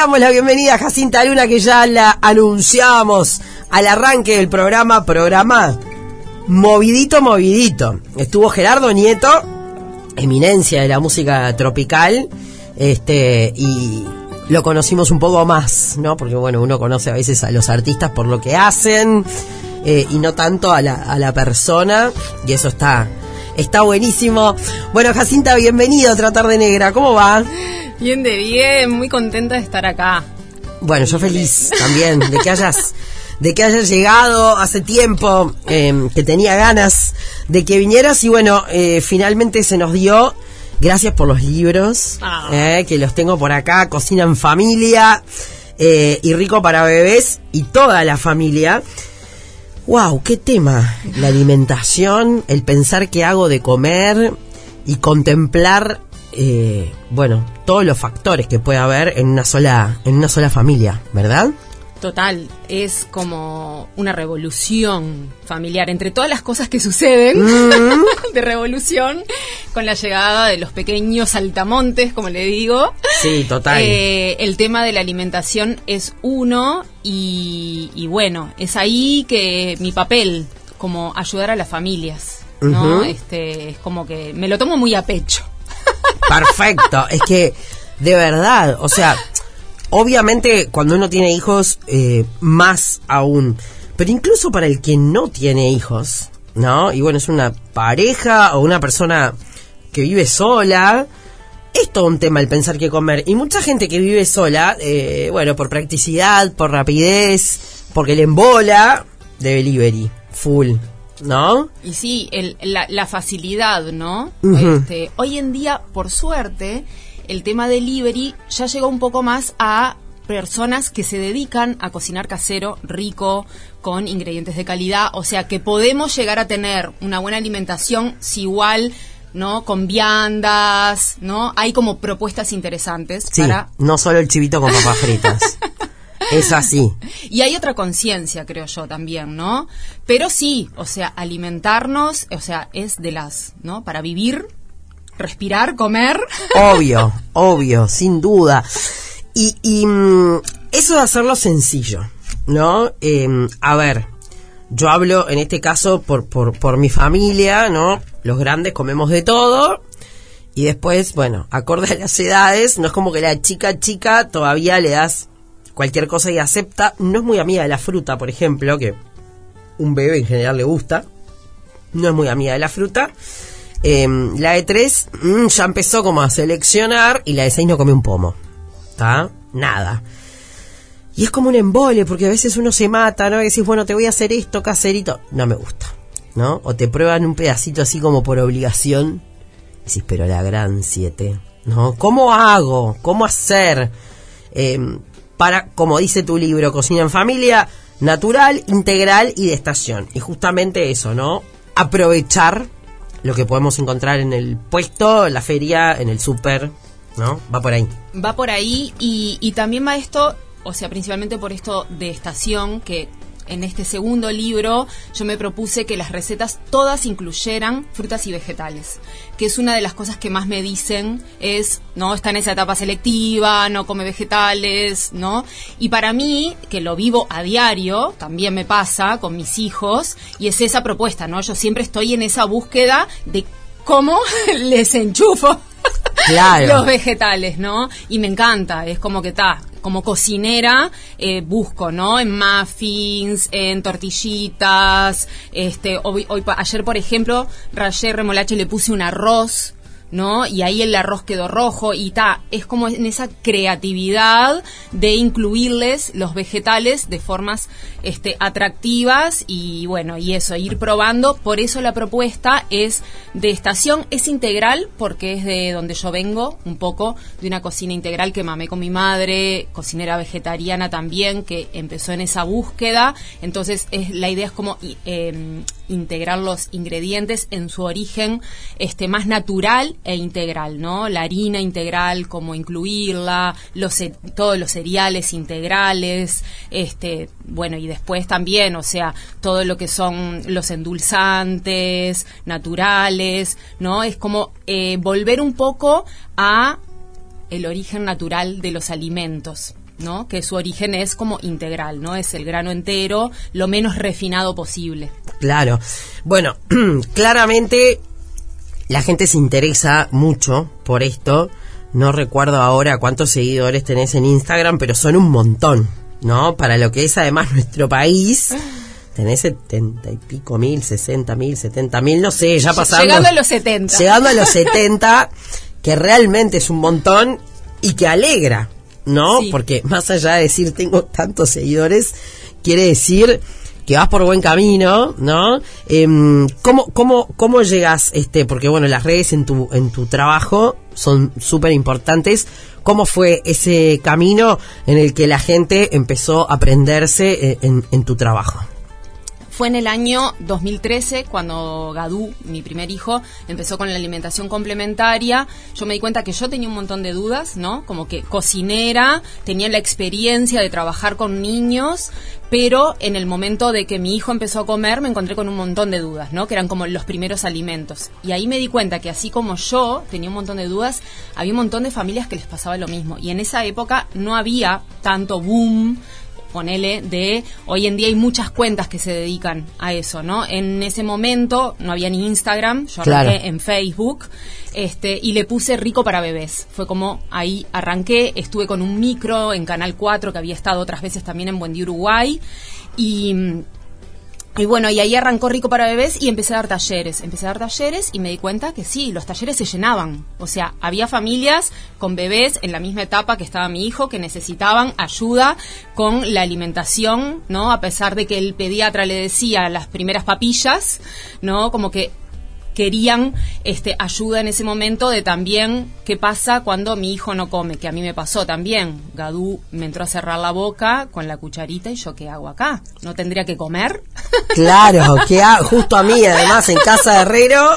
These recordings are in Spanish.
damos la bienvenida a Jacinta Luna, que ya la anunciamos al arranque del programa, programa movidito, movidito. Estuvo Gerardo Nieto, eminencia de la música tropical, este, y lo conocimos un poco más, ¿no? Porque bueno, uno conoce a veces a los artistas por lo que hacen, eh, y no tanto a la, a la persona, y eso está, está buenísimo. Bueno, Jacinta, bienvenido a Tratar de Negra, ¿cómo va? Bien de bien, muy contenta de estar acá. Bueno, yo feliz también de que hayas de que hayas llegado hace tiempo, eh, que tenía ganas de que vinieras y bueno, eh, finalmente se nos dio. Gracias por los libros, Ah. eh, que los tengo por acá, Cocina en Familia eh, y Rico para Bebés y toda la familia. Wow, qué tema, la alimentación, el pensar qué hago de comer y contemplar, eh, bueno, todos los factores que puede haber en una sola, en una sola familia, ¿verdad? Total, es como una revolución familiar entre todas las cosas que suceden Mm. de revolución con la llegada de los pequeños saltamontes, como le digo. Sí, total. Eh, el tema de la alimentación es uno y, y bueno, es ahí que mi papel, como ayudar a las familias, ¿no? Este, es como que me lo tomo muy a pecho. Perfecto. es que, de verdad, o sea, obviamente cuando uno tiene hijos, eh, más aún. Pero incluso para el que no tiene hijos, ¿no? Y bueno, es una pareja o una persona que vive sola. Es todo un tema el pensar qué comer. Y mucha gente que vive sola, eh, bueno, por practicidad, por rapidez, porque le embola, de delivery, full, ¿no? Y sí, el- la, la facilidad, ¿no? Este, hoy en día, por suerte, el tema delivery ya llegó un poco más a personas que se dedican a cocinar casero, rico, con ingredientes de calidad, o sea que podemos llegar a tener una buena alimentación si igual, ¿no? Con viandas, ¿no? Hay como propuestas interesantes Sí, para no solo el chivito con papas fritas. es así. Y hay otra conciencia, creo yo, también, ¿no? Pero sí, o sea, alimentarnos, o sea, es de las, ¿no? Para vivir, respirar, comer. Obvio, obvio, sin duda. Y, y, mm, eso de hacerlo sencillo, ¿no? Eh, a ver, yo hablo en este caso por, por, por mi familia, ¿no? Los grandes comemos de todo. Y después, bueno, acorde a las edades, no es como que la chica chica todavía le das cualquier cosa y acepta. No es muy amiga de la fruta, por ejemplo, que un bebé en general le gusta. No es muy amiga de la fruta. Eh, la de 3 ya empezó como a seleccionar y la de 6 no come un pomo. ¿Está? Nada. Y es como un embole, porque a veces uno se mata, ¿no? Y decís, bueno, te voy a hacer esto, caserito. No me gusta, ¿no? O te prueban un pedacito así como por obligación. Y decís, pero la gran 7, ¿no? ¿Cómo hago? ¿Cómo hacer? Eh, para, como dice tu libro, Cocina en Familia, natural, integral y de estación. Y justamente eso, ¿no? Aprovechar lo que podemos encontrar en el puesto, en la feria, en el súper, ¿no? Va por ahí. Va por ahí y, y también va esto, o sea, principalmente por esto de estación, que en este segundo libro yo me propuse que las recetas todas incluyeran frutas y vegetales, que es una de las cosas que más me dicen es, no, está en esa etapa selectiva, no come vegetales, ¿no? Y para mí, que lo vivo a diario, también me pasa con mis hijos, y es esa propuesta, ¿no? Yo siempre estoy en esa búsqueda de cómo les enchufo Claro. los vegetales, ¿no? Y me encanta, es como que está, como cocinera eh, busco, ¿no? En muffins, en tortillitas, este, hoy, ayer por ejemplo rayé remolacha y le puse un arroz. ¿No? Y ahí el arroz quedó rojo y ta, es como en esa creatividad de incluirles los vegetales de formas este, atractivas y bueno, y eso, ir probando. Por eso la propuesta es de estación, es integral porque es de donde yo vengo, un poco de una cocina integral que mamé con mi madre, cocinera vegetariana también, que empezó en esa búsqueda. Entonces, es, la idea es como em, integrar los ingredientes en su origen este más natural e integral, ¿no? La harina integral, cómo incluirla, los todos los cereales integrales, este, bueno, y después también, o sea, todo lo que son los endulzantes naturales, ¿no? Es como eh, volver un poco a el origen natural de los alimentos. ¿No? Que su origen es como integral, ¿no? Es el grano entero, lo menos refinado posible. Claro. Bueno, claramente la gente se interesa mucho por esto. No recuerdo ahora cuántos seguidores tenés en Instagram, pero son un montón, ¿no? Para lo que es además nuestro país. Tenés setenta y pico mil, sesenta mil, setenta mil, no sé, ya pasando. Llegando a los setenta. Llegando a los setenta, que realmente es un montón y que alegra, ¿no? Sí. Porque más allá de decir tengo tantos seguidores, quiere decir que vas por buen camino, ¿no? Em, ¿cómo, cómo, ¿Cómo llegas, este, porque bueno, las redes en tu, en tu trabajo son súper importantes. ¿Cómo fue ese camino en el que la gente empezó a aprenderse en, en tu trabajo? Fue en el año 2013 cuando Gadú, mi primer hijo, empezó con la alimentación complementaria. Yo me di cuenta que yo tenía un montón de dudas, ¿no? Como que cocinera, tenía la experiencia de trabajar con niños, pero en el momento de que mi hijo empezó a comer me encontré con un montón de dudas, ¿no? Que eran como los primeros alimentos. Y ahí me di cuenta que así como yo tenía un montón de dudas, había un montón de familias que les pasaba lo mismo. Y en esa época no había tanto boom ponele, de hoy en día hay muchas cuentas que se dedican a eso, ¿no? En ese momento no había ni Instagram, yo Claro. arranqué en Facebook, este, y le puse rico para bebés. Fue como ahí arranqué, estuve con un micro en Canal 4 que había estado otras veces también en Buen Día Uruguay, y y bueno, y ahí arrancó Rico para Bebés y empecé a dar talleres. Empecé a dar talleres y me di cuenta que sí, los talleres se llenaban. O sea, había familias con bebés en la misma etapa que estaba mi hijo que necesitaban ayuda con la alimentación, ¿no? A pesar de que el pediatra le decía las primeras papillas, ¿no? Como que querían este ayuda en ese momento de también qué pasa cuando mi hijo no come, que a mí me pasó también. Gadú me entró a cerrar la boca con la cucharita y yo qué hago acá? ¿No tendría que comer? Claro, que ha- justo a mí, además, en casa de Herrero,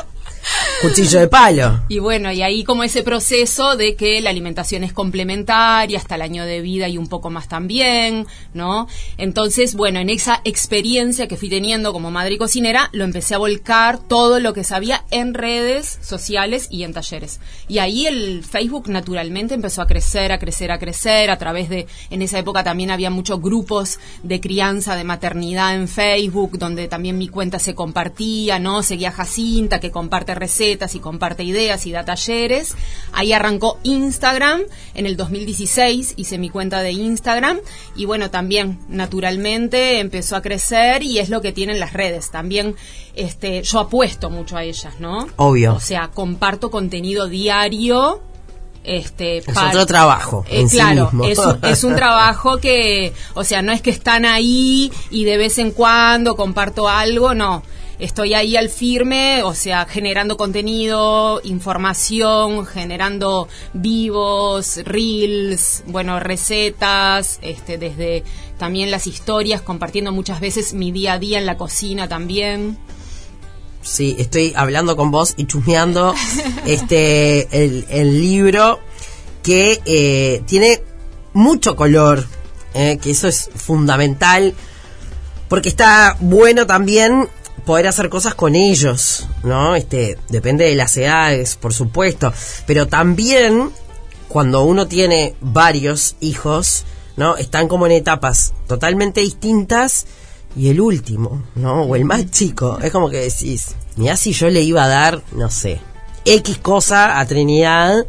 cuchillo de palo. Y bueno, y ahí como ese proceso de que la alimentación es complementaria hasta el año de vida y un poco más también, ¿no? Entonces, bueno, en esa experiencia que fui teniendo como madre y cocinera, lo empecé a volcar todo lo que sabía en redes sociales y en talleres. Y ahí el Facebook naturalmente empezó a crecer, a crecer, a crecer, a través de, en esa época también había muchos grupos de crianza, de maternidad en Facebook, donde también mi cuenta se compartía, ¿no? Seguía Jacinta, que comparte recetas y comparte ideas y da talleres. Ahí arrancó Instagram, en el 2016 hice mi cuenta de Instagram y bueno, también naturalmente empezó a crecer y es lo que tienen las redes. También este, yo apuesto mucho a ellas, ¿no? Obvio. O sea, comparto contenido diario. Este, Es otro trabajo Eh, en sí claro, mismo. es, un, es un trabajo que, o sea, no es que están ahí y de vez en cuando comparto algo, no. Estoy ahí al firme, o sea, generando contenido, información, generando vivos, reels, bueno, recetas, este, desde también las historias, compartiendo muchas veces mi día a día en la cocina también. Sí, estoy hablando con vos y chusmeando este el, el libro que eh, tiene mucho color, eh, que eso es fundamental, porque está bueno también poder hacer cosas con ellos, ¿no? Este, depende de las edades, por supuesto, pero también cuando uno tiene varios hijos, ¿no? Están como en etapas totalmente distintas y el último, ¿no? O el más chico, es como que decís, mirá si yo le iba a dar, no sé, X cosa a Trinidad,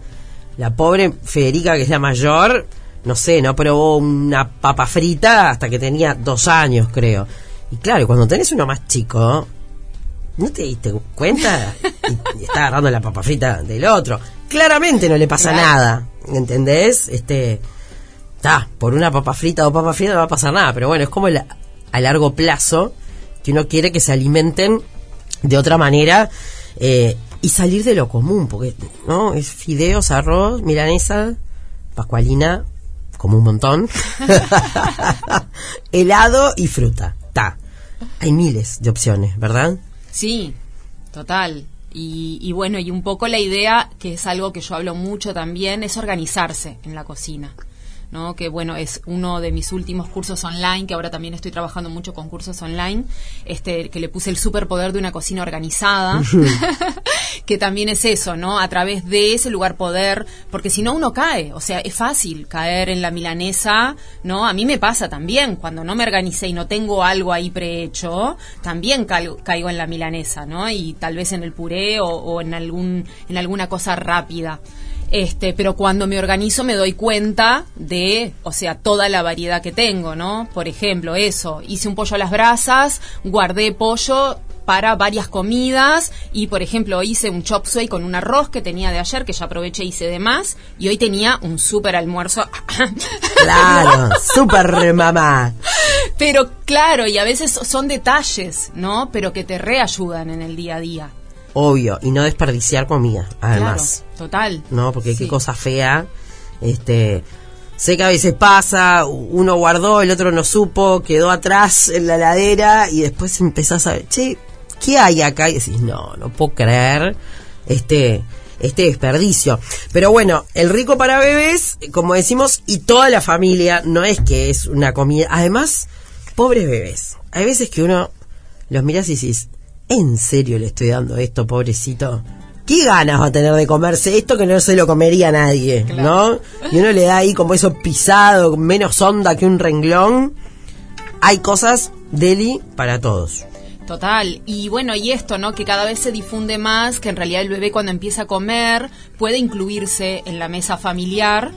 la pobre Federica, que es la mayor, no sé, no probó una papa frita hasta que tenía dos años, creo. Y claro, cuando tenés uno más chico, ¿no te diste cuenta? Y, y está agarrando la papa frita del otro. Claramente no le pasa Claro. nada, ¿entendés? Este, está, por una papa frita o papa frita no va a pasar nada, pero bueno, es como el- a largo plazo que uno quiere que se alimenten de otra manera eh, y salir de lo común, porque no es fideos, arroz, milanesa, pascualina, como un montón, helado y fruta. Hay miles de opciones, ¿verdad? Sí, total. Y, y bueno, y un poco la idea, que es algo que yo hablo mucho también, es organizarse en la cocina. ¿no? que bueno, es uno de mis últimos cursos online, que ahora también estoy trabajando mucho con cursos online, este, que le puse el superpoder de una cocina organizada, que también es eso, ¿no? A través de ese lugar poder, porque si no uno cae, o sea, es fácil caer en la milanesa, ¿no? A mí me pasa también, cuando no me organicé y no tengo algo ahí prehecho, también caigo, en la milanesa, ¿no? Y tal vez en el puré o, o en algún en alguna cosa rápida. Este, pero cuando me organizo me doy cuenta de, o sea, toda la variedad que tengo, ¿no? Por ejemplo, eso, hice un pollo a las brasas, guardé pollo para varias comidas y por ejemplo hice un chop suey con un arroz que tenía de ayer que ya aproveché y hice de más y hoy tenía un súper almuerzo claro súper mamá pero claro y a veces son detalles no pero que te reayudan en el día a día obvio, y no desperdiciar comida, además. total. No, porque qué cosa fea. Este, sé que a veces pasa, uno guardó, el otro no supo, quedó atrás en la ladera y después empezás a ver, che, ¿qué hay acá? Y decís, no, no puedo creer este, este desperdicio. Pero bueno, el rico para bebés, como decimos, y toda la familia, no es que es una comida. Además, pobres bebés. Hay veces que uno los miras y dices, ¿en serio le estoy dando esto, pobrecito? ¿Qué ganas va a tener de comerse esto que no se lo comería nadie, ¿no? Y uno le da ahí como eso pisado, menos onda que un renglón. Hay cosas, Deli, para todos. Total. Y bueno, y esto, ¿no? Que cada vez se difunde más, que en realidad el bebé cuando empieza a comer puede incluirse en la mesa familiar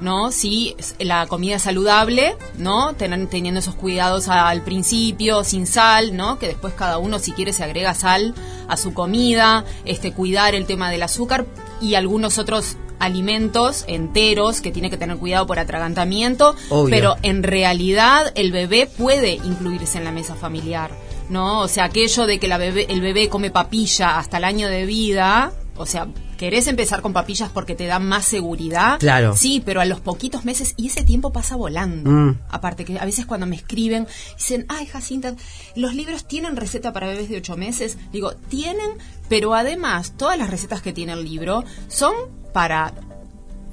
¿no? Sí, la comida saludable, ¿no? teniendo esos cuidados al principio, sin sal, ¿no? Que después cada uno, si quiere, se agrega sal a su comida, este, cuidar el tema del azúcar y algunos otros alimentos enteros que tiene que tener cuidado por atragantamiento, pero en realidad el bebé puede incluirse en la mesa familiar, ¿no? O sea, aquello de que la bebé, el bebé come papilla hasta el año de vida, o sea, ¿querés empezar con papillas porque te dan más seguridad? Claro. Sí, pero a los poquitos meses, y ese tiempo pasa volando. Mm. Aparte que a veces cuando me escriben, dicen, ay, Jacinta, los libros tienen receta para bebés de ocho meses. Digo, tienen, pero además, todas las recetas que tiene el libro son para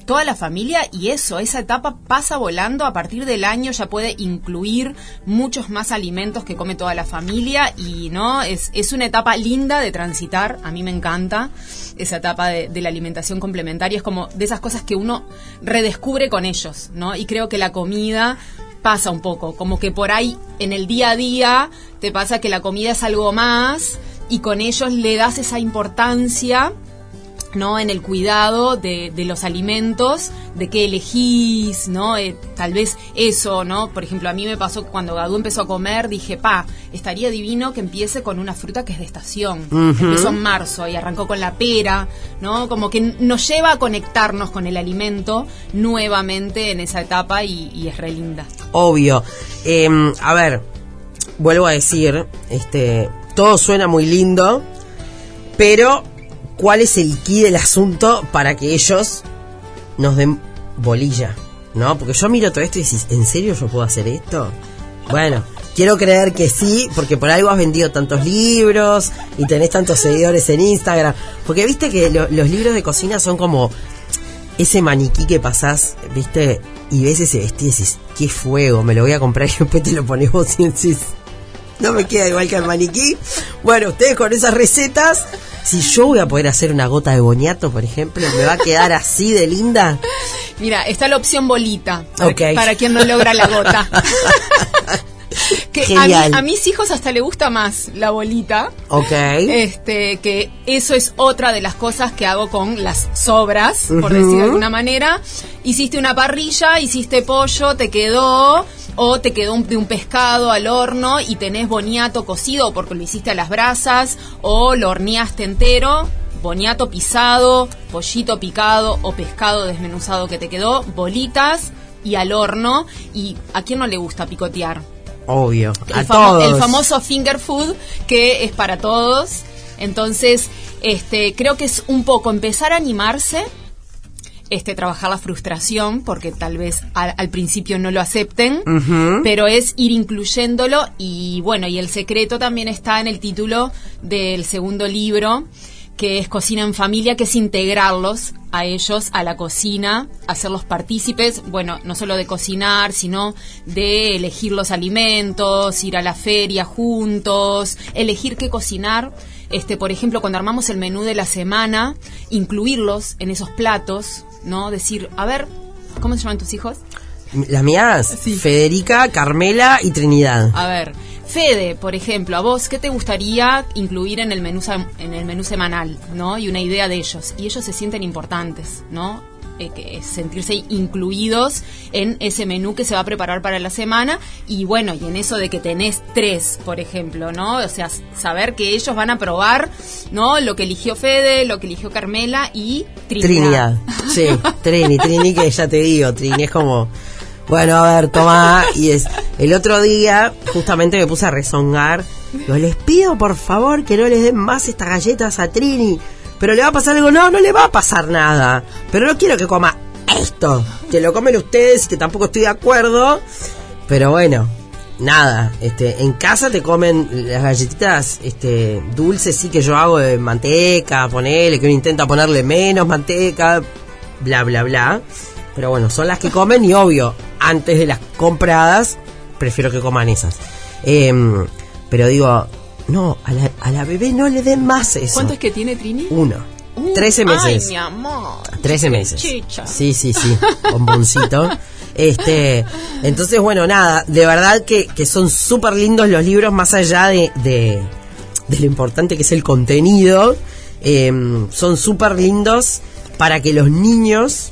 toda la familia y eso, esa etapa pasa volando, a partir del año ya puede incluir muchos más alimentos que come toda la familia y no, es, es una etapa linda de transitar, a mí me encanta esa etapa de, de la alimentación complementaria, es como de esas cosas que uno redescubre con ellos, ¿no? Y creo que la comida pasa un poco, como que por ahí en el día a día te pasa que la comida es algo más y con ellos le das esa importancia ¿no? En el cuidado de, de los alimentos, de qué elegís, ¿no? Eh, tal vez eso, ¿no? Por ejemplo, a mí me pasó cuando Gadu empezó a comer, dije, pa, estaría divino que empiece con una fruta que es de estación. Empezó en marzo y arrancó con la pera, ¿no? Como que nos lleva a conectarnos con el alimento nuevamente en esa etapa y, es re linda. Obvio. Em, a ver, vuelvo a decir, este, todo suena muy lindo, pero cuál es el key del asunto para que ellos nos den bolilla, ¿no? Porque yo miro todo esto y decís, ¿en serio yo puedo hacer esto? Bueno, quiero creer que sí, porque por algo has vendido tantos libros y tenés tantos seguidores en Instagram. Porque viste que los libros de cocina son como ese maniquí que pasás, viste, y ves ese vestido y decís, qué fuego, me lo voy a comprar y después te lo pones vos y decís, no me queda igual que el maniquí. Bueno, ustedes con esas recetas si yo voy a poder hacer una gota de boñato, por ejemplo, ¿me va a quedar así de linda? Mira, está la opción bolita, para, quien no logra la gota. que a, mis hijos hasta le gusta más la bolita. Ok. Este, que eso es otra de las cosas que hago con las sobras, por decir de alguna manera. Hiciste una parrilla, hiciste pollo, te quedó o te quedó de un pescado al horno y tenés boniato cocido porque lo hiciste a las brasas o lo horneaste entero, boniato pisado, pollito picado o pescado desmenuzado que te quedó, bolitas y al horno y a quién no le gusta picotear. Obvio, a el, todos. el famoso finger food que es para todos. Entonces, este, creo que es un poco empezar a animarse este, trabajar la frustración, porque tal vez al, principio no lo acepten, pero es ir incluyéndolo y bueno, y el secreto también está en el título del segundo libro, que es cocina en familia, que es integrarlos a ellos a la cocina, hacerlos partícipes, bueno, no solo de cocinar, sino de elegir los alimentos, ir a la feria juntos, elegir qué cocinar. Este, por ejemplo, cuando armamos el menú de la semana, incluirlos en esos platos, ¿no? Decir, a ver, ¿cómo se llaman tus hijos? Las mías, Federica, Carmela y Trinidad. A ver, Fede, por ejemplo, a vos, ¿qué te gustaría incluir en el menú, en el menú semanal, ¿no? Y una idea de ellos. Y ellos se sienten importantes, ¿no? Eh, que sentirse incluidos en ese menú que se va a preparar para la semana y bueno, y en eso de que tenés tres, por ejemplo, ¿no? O sea, saber que ellos van a probar, ¿no? Lo que eligió Fede, lo que eligió Carmela y Trinidad. Trinidad. Sí, Trini, Trini, que ya te digo, Trini es como bueno, a ver, toma. Y es. El otro día, justamente me puse a rezongar. Yo les pido, por favor, que no les den más estas galletas a Trini. Pero le va a pasar algo. No, no le va a pasar nada. Pero no quiero que coma esto. Que lo comen ustedes, que tampoco estoy de acuerdo. Pero bueno, nada. Este, en casa te comen las galletitas este, dulces, sí que yo hago de manteca, ponele, que uno intenta ponerle menos manteca, bla, bla, bla. Pero bueno, son las que comen y obvio, antes de las compradas, prefiero que coman esas. Em, pero digo, no, a la, a la bebé no le den más eso. ¿Cuánto es que tiene Trini? Uno. Uh, 13 meses. Ay, mi amor. 13 meses. Chicha. Sí, sí, sí. Bomboncito. Este, entonces, bueno, nada, de verdad que, que son súper lindos los libros, más allá de, de, de lo importante que es el contenido. Em, son súper lindos para que los niños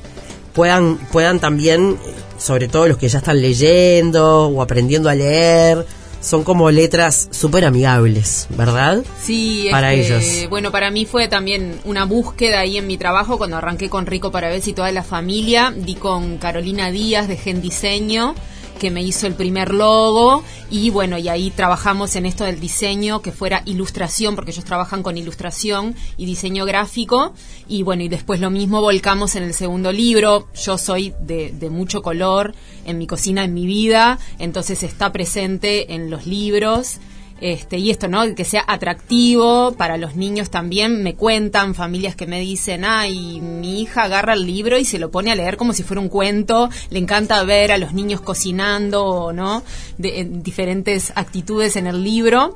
puedan, puedan también, sobre todo los que ya están leyendo o aprendiendo a leer, son como letras súper amigables, ¿verdad? Sí, Para este, ellos. Bueno, para mí fue también una búsqueda ahí en mi trabajo cuando arranqué con Rico para ver y toda la familia. Di con Carolina Díaz de Gen Diseño que me hizo el primer logo. Y bueno, y ahí trabajamos en esto del diseño, que fuera ilustración, porque ellos trabajan con ilustración y diseño gráfico. Y bueno, y después lo mismo volcamos en el segundo libro, yo soy de, de mucho color en mi cocina, en mi vida, entonces está presente en los libros. Este, y esto, ¿no? Que sea atractivo para los niños también. Me cuentan familias que me dicen, ay, mi hija agarra el libro y se lo pone a leer como si fuera un cuento. Le encanta ver a los niños cocinando, ¿no? De, en diferentes actitudes en el libro.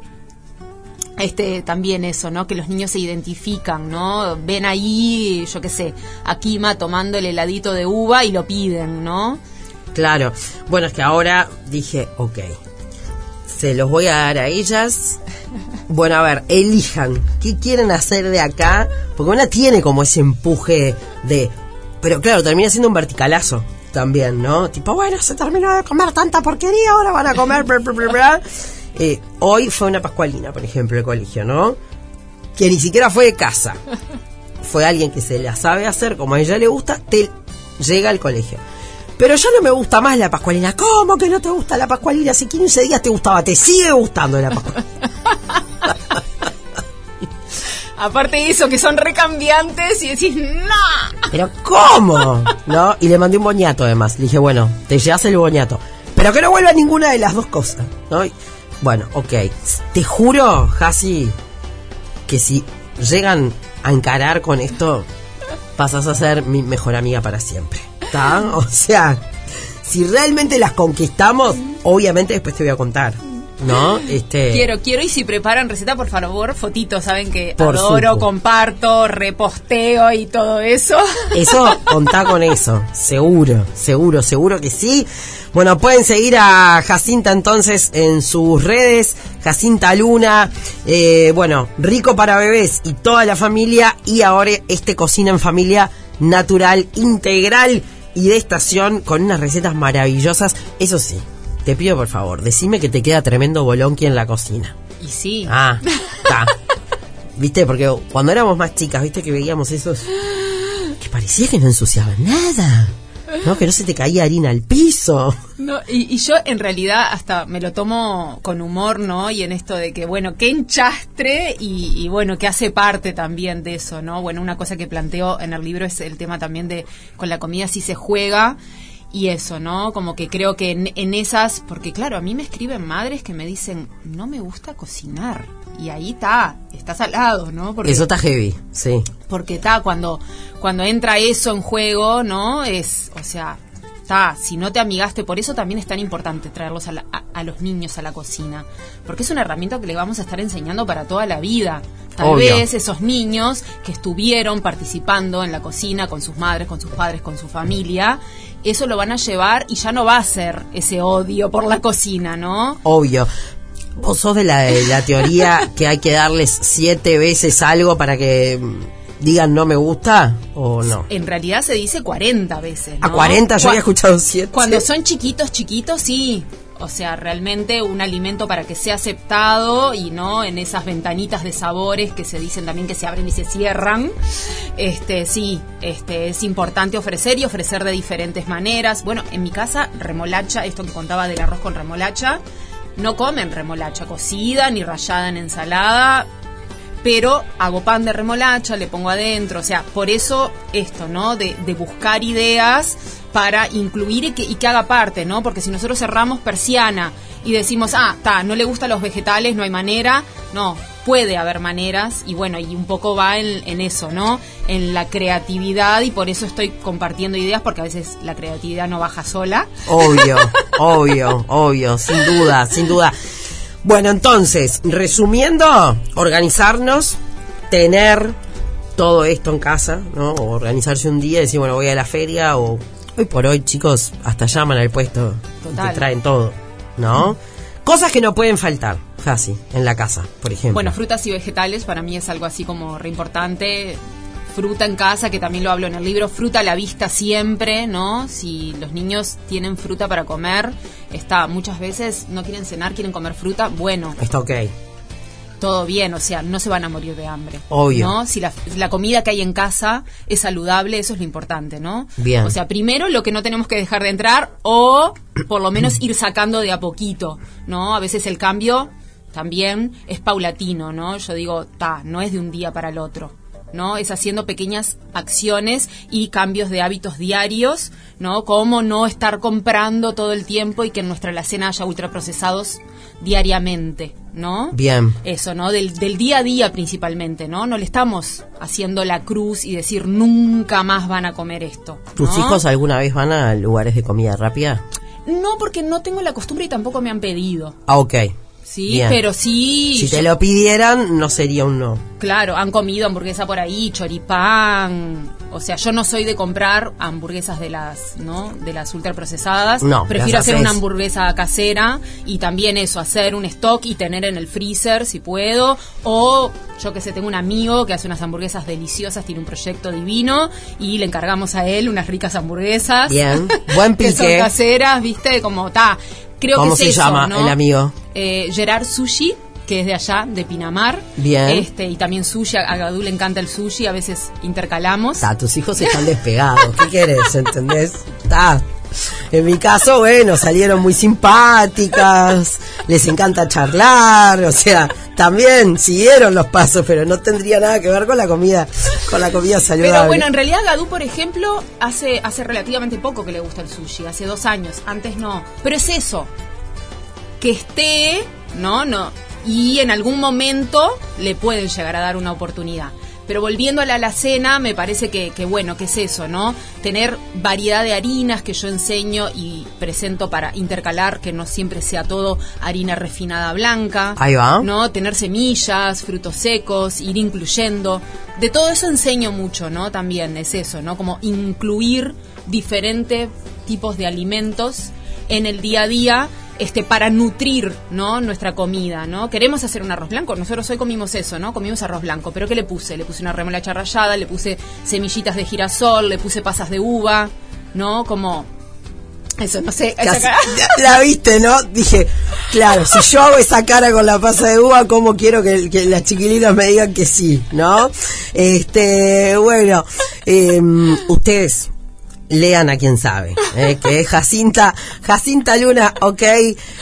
Este, también eso, ¿no? Que los niños se identifican, ¿no? Ven ahí, yo qué sé, a Kima tomando el heladito de uva y lo piden, ¿no? Claro. Bueno, es que ahora dije, ok, se los voy a dar a ellas. Bueno, a ver, elijan qué quieren hacer de acá, porque una tiene como ese empuje de... Pero claro, termina siendo un verticalazo también, ¿no? Tipo, bueno, se terminó de comer tanta porquería, ahora van a comer... bla. Eh, hoy fue una pascualina, por ejemplo, el colegio, ¿no? Que ni siquiera fue de casa. Fue alguien que se la sabe hacer como a ella le gusta, te llega al colegio. Pero ya no me gusta más la pascualina. ¿Cómo que no te gusta la pascualina? Hace 15 días te gustaba, te sigue gustando la pascualina. Aparte de eso, que son recambiantes y decís, no. Pero ¿cómo? ¿No? Y le mandé un boñato además. Le dije, bueno, te llevas el boñato. Pero que no vuelva ninguna de las dos cosas. ¿no? Y, bueno, ok. Te juro, Hasi, que si llegan a encarar con esto, pasas a ser mi mejor amiga para siempre. ¿Está? O sea, si realmente las conquistamos, obviamente después te voy a contar. ¿No? Este. Quiero, quiero, y si preparan receta, por favor, fotitos, saben que Por adoro, comparto, reposteo y todo eso. Eso, contá con eso, seguro, seguro, seguro que sí. Bueno, pueden seguir a Jacinta entonces en sus redes, Jacinta Luna, eh, bueno, rico para bebés y toda la familia, y ahora este cocina en familia natural, integral y de estación con unas recetas maravillosas. Eso sí, te pido por favor, decime que te queda tremendo bolonqui en la cocina. Y sí. Ah, está. ¿Viste? Porque cuando éramos más chicas, ¿viste? Que veíamos esos... Que parecía que no ensuciaban nada. ¿No? Que no se te caía harina al piso. No, y, y yo en realidad hasta me lo tomo con humor, ¿no? Y en esto de que, bueno, qué enchastre y, y, bueno, que hace parte también de eso, ¿no? Bueno, una cosa que planteo en el libro es el tema también de con la comida si se juega y eso, ¿no? Como que creo que en, en esas, porque claro, a mí me escriben madres que me dicen, no me gusta cocinar. y ahí está, estás al lado, ¿no? Porque, eso está heavy, sí. Porque está, cuando, cuando entra eso en juego, ¿no? Es, o sea, está, si no te amigaste, por eso también es tan importante traerlos a, a, los niños a la cocina, porque es una herramienta que le vamos a estar enseñando para toda la vida. Tal vez esos niños que estuvieron participando en la cocina con sus madres, con sus padres, con su familia, eso lo van a llevar y ya no va a ser ese odio por la cocina, ¿no? Obvio. ¿Vos sos de la, de la teoría que hay que darles siete veces algo para que digan no me gusta o no? En realidad se dice 40 veces. ¿A 40? Yo había escuchado 7. Cuando son chiquitos, chiquitos, sí. O sea, realmente un alimento para que sea aceptado y no en esas ventanitas de sabores que se dicen también que se abren y se cierran. Este, sí, este es importante ofrecer y ofrecer de diferentes maneras. Bueno, en mi casa remolacha, esto que contaba del arroz con remolacha, no comen remolacha cocida ni rallada en ensalada, pero hago pan de remolacha, le pongo adentro, o sea, por eso esto, ¿no? De, de buscar ideas para incluir y que, y que, haga parte, ¿no? Porque si nosotros cerramos persiana y decimos, ah, está, no le gustan los vegetales, no hay manera, no, puede haber maneras y bueno, y un poco va en, en, eso, ¿no? En la creatividad y por eso estoy compartiendo ideas porque a veces la creatividad no baja sola. Obvio, obvio, obvio, sin duda, sin duda. Bueno, entonces, resumiendo, organizarnos, tener todo esto en casa, ¿no? O organizarse un día y decir, bueno, voy a la feria o hoy por hoy, chicos, hasta llaman al puesto y traen todo, ¿no? Cosas que no pueden faltar, casi, en la casa, por ejemplo. Bueno, frutas y vegetales para mí es algo así como re importante fruta en casa, que también lo hablo en el libro, fruta a la vista siempre, ¿no? Si los niños tienen fruta para comer, está, muchas veces no quieren cenar, quieren comer fruta, bueno. Está ok. Todo bien, o sea, no se van a morir de hambre. Obvio. ¿no? Si la, la comida que hay en casa es saludable, eso es lo importante, ¿no? Bien. O sea, primero lo que no tenemos que dejar de entrar o por lo menos ir sacando de a poquito, ¿no? A veces el cambio también es paulatino, ¿no? Yo digo, ta, no es de un día para el otro. ¿No? Es haciendo pequeñas acciones y cambios de hábitos diarios, ¿no? Como no estar comprando todo el tiempo y que en nuestra alacena haya ultraprocesados diariamente, ¿no? Bien. Eso, ¿no? Del, del día a día principalmente, ¿no? No le estamos haciendo la cruz y decir nunca más van a comer esto. ¿Tus hijos alguna vez van a lugares de comida rápida? No, porque no tengo la costumbre y tampoco me han pedido. Ah, ok. Sí, pero sí. Si te lo pidieran, no sería un no. Claro, han comido hamburguesa por ahí, choripán. O sea, yo no soy de comprar hamburguesas de las, ¿no? De las ultraprocesadas. No, prefiero hacer una hamburguesa casera y también eso, hacer un stock y tener en el freezer si puedo. O yo que sé, tengo un amigo que hace unas hamburguesas deliciosas, tiene un proyecto divino y le encargamos a él unas ricas hamburguesas. Bien, buen pique. que son caseras, ¿viste? Como está creo ¿Cómo que se llama el amigo? Eh, Gerard Sushi que es de allá, de Pinamar. Bien. Este, y también sushi, a Gadú le encanta el sushi, a veces intercalamos. Tus hijos están despegados, ¿qué quieres? ¿Entendés? Está. En mi caso, bueno, salieron muy simpáticas, les encanta charlar, o sea, también siguieron los pasos, pero no tendría nada que ver con la comida, con la comida saludable. Pero bueno, en realidad Gadú, por ejemplo, hace, hace relativamente poco que le gusta el sushi, hace dos años, antes no. Pero es eso, que esté, no, no, y en algún momento le pueden llegar a dar una oportunidad. Pero volviendo a la alacena, me parece que, que, bueno, que es eso, ¿no? Tener variedad de harinas que yo enseño y presento para intercalar, que no siempre sea todo harina refinada blanca. Ahí va. ¿No? Tener semillas, frutos secos, ir incluyendo. De todo eso enseño mucho, ¿no? También es eso, ¿no? Como incluir diferentes tipos de alimentos en el día a día este, para nutrir, ¿no? Nuestra comida, ¿no? Queremos hacer un arroz blanco. Nosotros hoy comimos eso, ¿no? Comimos arroz blanco. ¿Pero qué le puse? Le puse una remolacha rallada, le puse semillitas de girasol, le puse pasas de uva, ¿no? Como eso, no sé. la, viste, ¿no? Dije, claro, si yo hago esa cara con la pasa de uva, ¿cómo quiero que, las chiquilitas me digan que sí, ¿no? Este, bueno, em, ustedes lean a quien sabe, eh, que es Jacinta, Jacinta Luna, ok,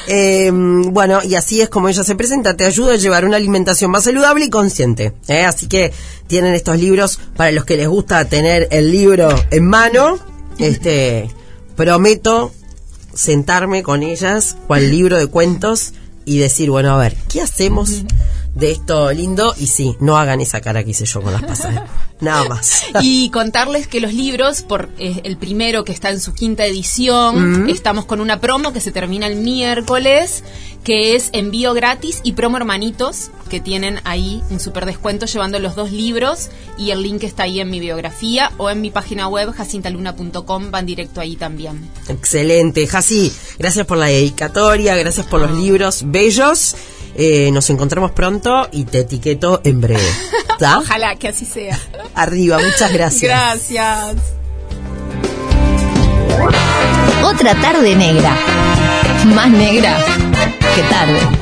eh, bueno, y así es como ella se presenta, te ayuda a llevar una alimentación más saludable y consciente, eh, así que tienen estos libros para los que les gusta tener el libro en mano, este, prometo sentarme con ellas, el libro de cuentos y decir, bueno, a ver, ¿qué hacemos? de esto lindo y sí, no hagan esa cara que hice yo con las pasas de púa. Nada más. Y contarles que los libros, por eh, el primero que está en su quinta edición, estamos con una promo que se termina el miércoles, que es envío gratis y promo hermanitos, que tienen ahí un super descuento llevando los dos libros y el link está ahí en mi biografía o en mi página web jacintaluna.com, van directo ahí también. Excelente, Jaci, gracias por la dedicatoria, gracias por los libros bellos. Eh, nos encontramos pronto y te etiqueto en breve. ¿Tá? Ojalá que así sea. Arriba, muchas gracias. Gracias. Otra tarde negra. Más negra que tarde.